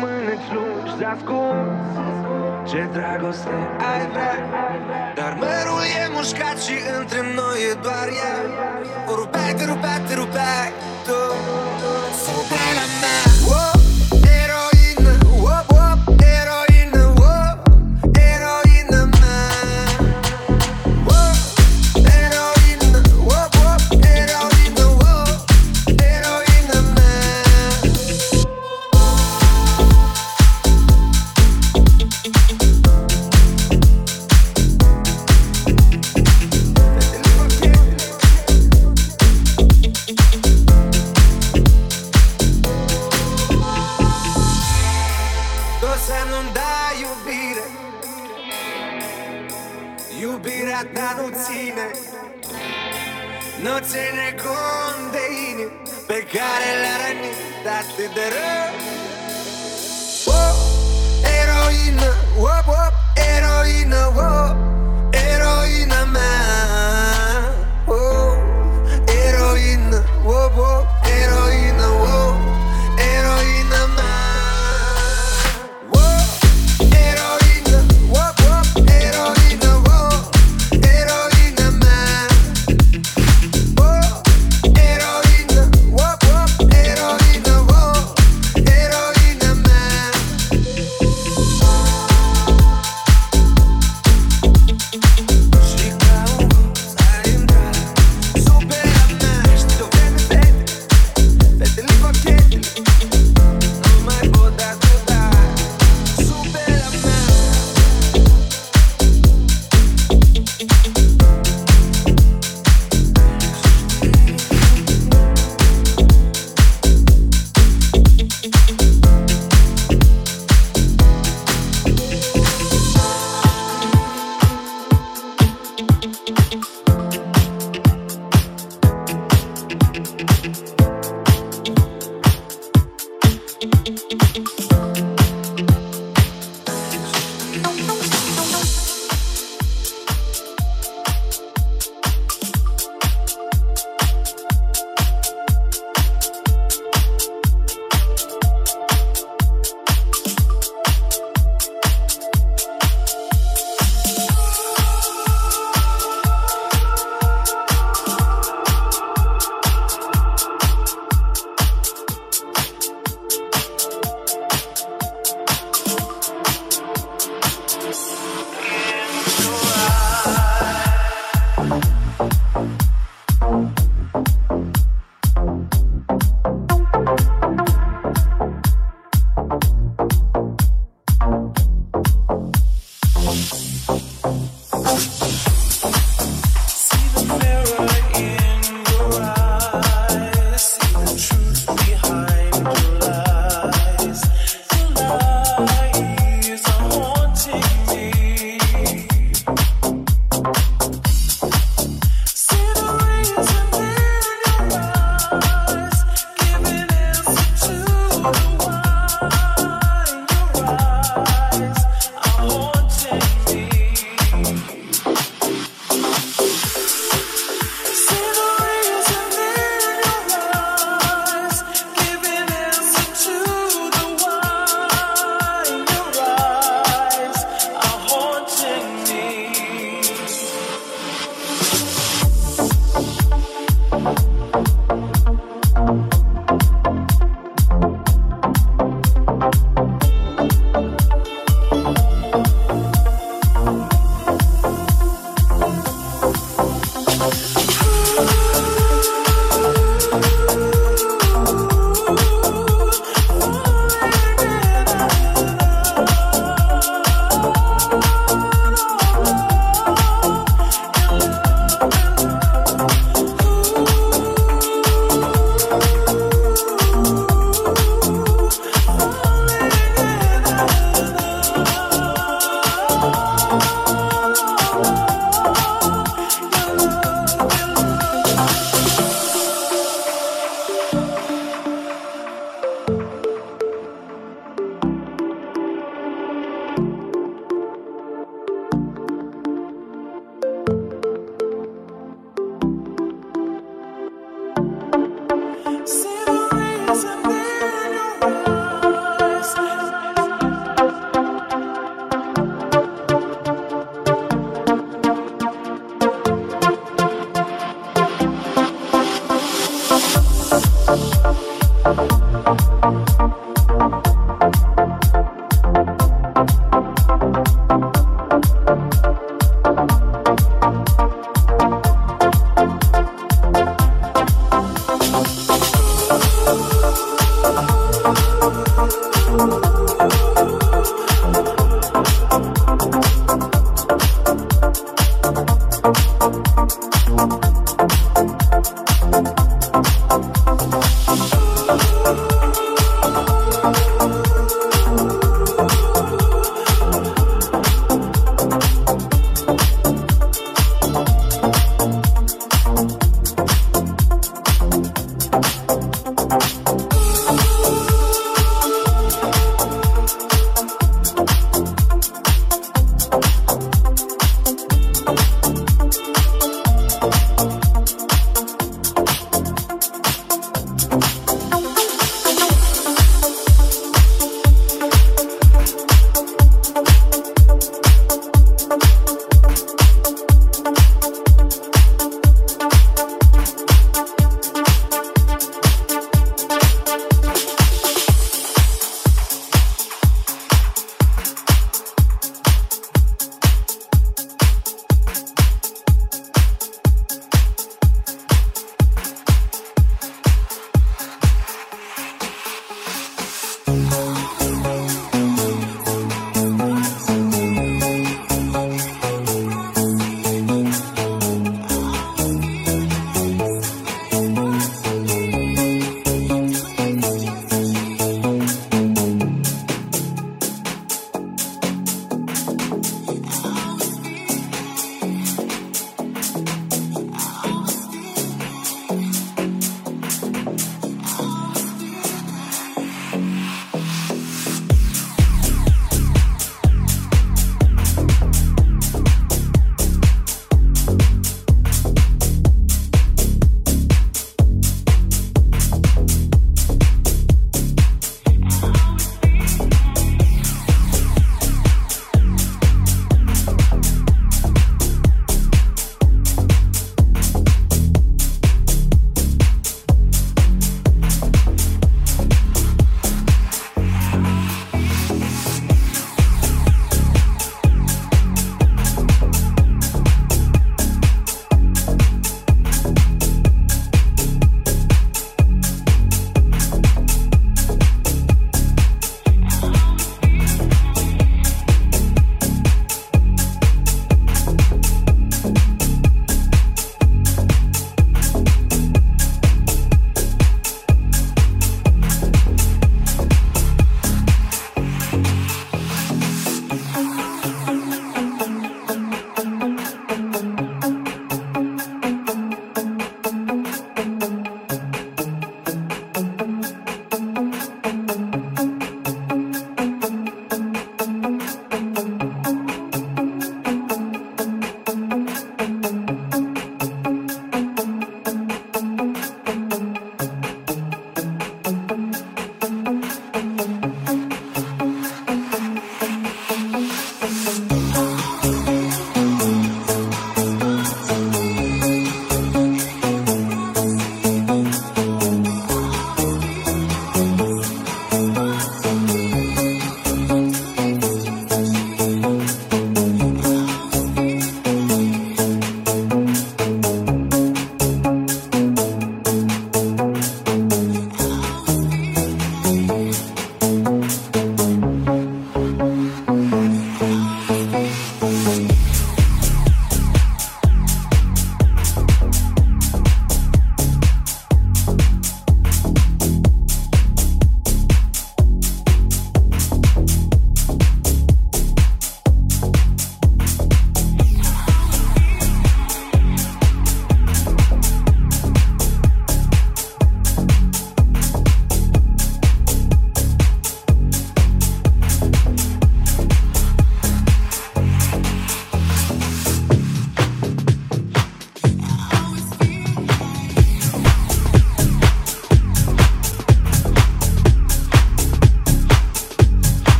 mâneci lungi de ascuns. Ce dragoste ai vrea? Dar mărul e mușcat și între noi e doar ea O rupeai, te rupeai, te rupeai tu. Fubala mea.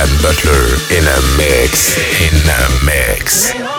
and Butler in a mix. In a mix.